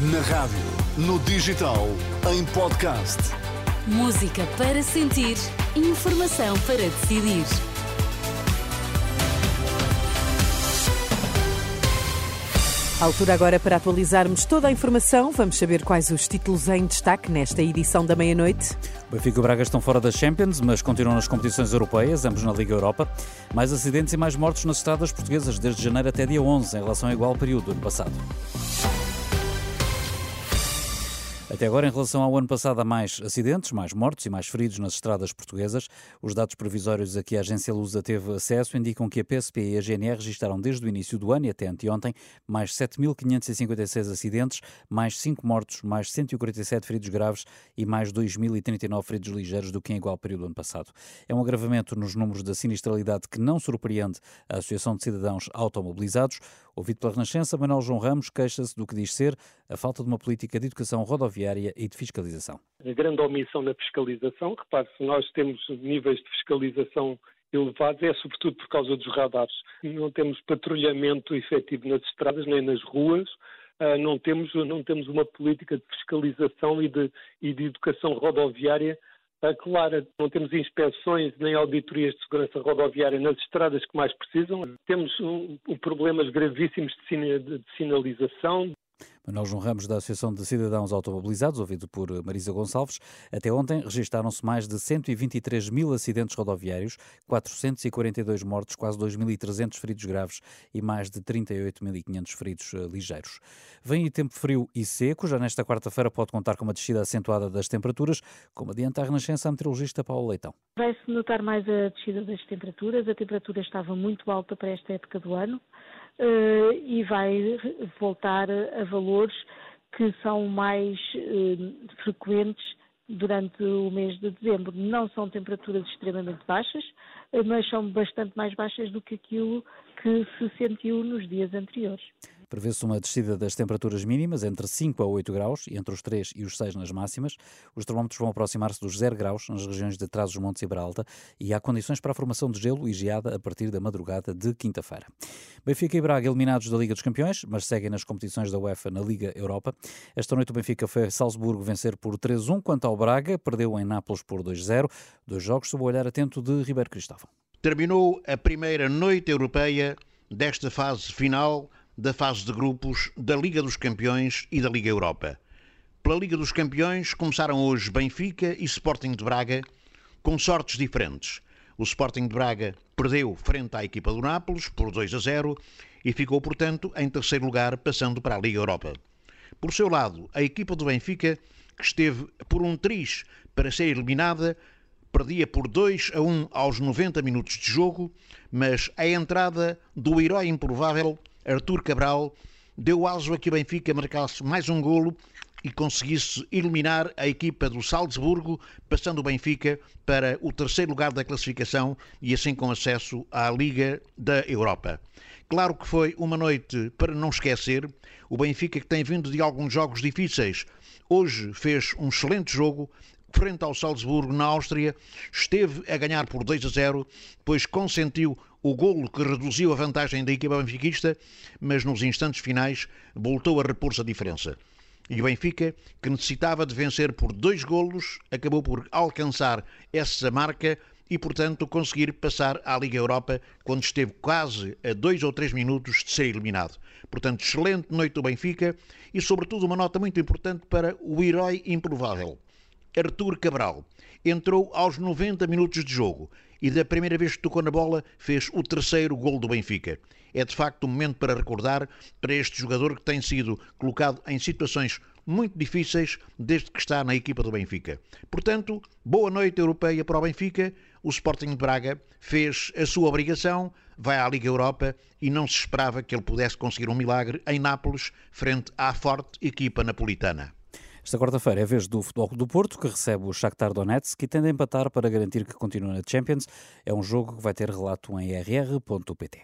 Na rádio, no digital, em podcast. Música para sentir, informação para decidir. Altura agora para atualizarmos toda a informação. Vamos saber quais os títulos em destaque nesta edição da meia-noite. Benfica e Braga estão fora das Champions, mas continuam nas competições europeias, ambos na Liga Europa. Mais acidentes e mais mortos nas estradas portuguesas desde janeiro até dia 11, em relação ao igual período do ano passado. Até agora, em relação ao ano passado, há mais acidentes, mais mortos e mais feridos nas estradas portuguesas. Os dados provisórios a que a agência Lusa teve acesso indicam que a PSP e a GNR registaram desde o início do ano e até anteontem mais 7.556 acidentes, mais 5 mortos, mais 147 feridos graves e mais 2.039 feridos ligeiros do que em igual período do ano passado. É um agravamento nos números da sinistralidade que não surpreende a Associação de Cidadãos Automobilizados. Ouvido pela Renascença, Manuel João Ramos queixa-se do que diz ser a falta de uma política de educação rodoviária e de fiscalização. A grande omissão na fiscalização, repare, se nós temos níveis de fiscalização elevados, é sobretudo por causa dos radares. Não temos patrulhamento efetivo nas estradas nem nas ruas, ah, não temos, não temos uma política de fiscalização e de, e de educação rodoviária clara. Não temos inspeções nem auditorias de segurança rodoviária nas estradas que mais precisam. Temos um, um problemas gravíssimos de, de sinalização, Manuel João Ramos, da Associação de Cidadãos Automobilizados, ouvido por Marisa Gonçalves. Até ontem registaram-se mais de 123 mil acidentes rodoviários, 442 mortos, quase 2.300 feridos graves e mais de 38.500 feridos eh, ligeiros. Vem aí tempo frio e seco. Já nesta quarta-feira pode contar com uma descida acentuada das temperaturas, como adianta a Renascença a meteorologista Paulo Leitão. Vai-se notar mais a descida das temperaturas. A temperatura estava muito alta para esta época do ano. Uh, e vai voltar a valores que são mais uh, frequentes durante o mês de dezembro. Não são temperaturas extremamente baixas, uh, mas são bastante mais baixas do que aquilo que se sentiu nos dias anteriores. Prevê-se uma descida das temperaturas mínimas entre 5 a 8 graus e entre os 3 e os 6 nas máximas. Os termómetros vão aproximar-se dos 0 graus nas regiões de Trás-os-Montes e Bralta e há condições para a formação de gelo e geada a partir da madrugada de quinta-feira. Benfica e Braga eliminados da Liga dos Campeões, mas seguem nas competições da UEFA na Liga Europa. Esta noite o Benfica foi a Salzburgo vencer por 3-1, quanto ao Braga perdeu em Nápoles por 2-0. Dois jogos sob o olhar atento de Ribeiro Cristóvão. Terminou a primeira noite europeia desta fase final da fase de grupos da Liga dos Campeões e da Liga Europa. Pela Liga dos Campeões começaram hoje Benfica e Sporting de Braga com sortes diferentes. O Sporting de Braga perdeu frente à equipa do Nápoles por 2 a 0 e ficou, portanto, em terceiro lugar, passando para a Liga Europa. Por seu lado, a equipa do Benfica, que esteve por um triz para ser eliminada, perdia por 2 a 1 aos 90 minutos de jogo, mas a entrada do herói improvável Artur Cabral deu aso a que o Benfica marcasse mais um golo e conseguisse eliminar a equipa do Salzburgo, passando o Benfica para o terceiro lugar da classificação e assim com acesso à Liga da Europa. Claro que foi uma noite para não esquecer. O Benfica, que tem vindo de alguns jogos difíceis, hoje fez um excelente jogo, frente ao Salzburgo, na Áustria, esteve a ganhar por 2 a 0, depois consentiu o golo que reduziu a vantagem da equipa benfiquista, mas nos instantes finais voltou a repor-se a diferença. E o Benfica, que necessitava de vencer por dois golos, acabou por alcançar essa marca e, portanto, conseguir passar à Liga Europa quando esteve quase a dois ou três minutos de ser eliminado. Portanto, excelente noite do Benfica e, sobretudo, uma nota muito importante para o herói improvável. Artur Cabral entrou aos 90 minutos de jogo e da primeira vez que tocou na bola fez o terceiro gol do Benfica. É de facto um momento para recordar para este jogador que tem sido colocado em situações muito difíceis desde que está na equipa do Benfica. Portanto, boa noite europeia para o Benfica. O Sporting de Braga fez a sua obrigação, vai à Liga Europa e não se esperava que ele pudesse conseguir um milagre em Nápoles frente à forte equipa napolitana. Esta quarta-feira é a vez do Futebol do Porto, que recebe o Shakhtar Donetsk, que tende a empatar para garantir que continua na Champions. É um jogo que vai ter relato em rr.pt.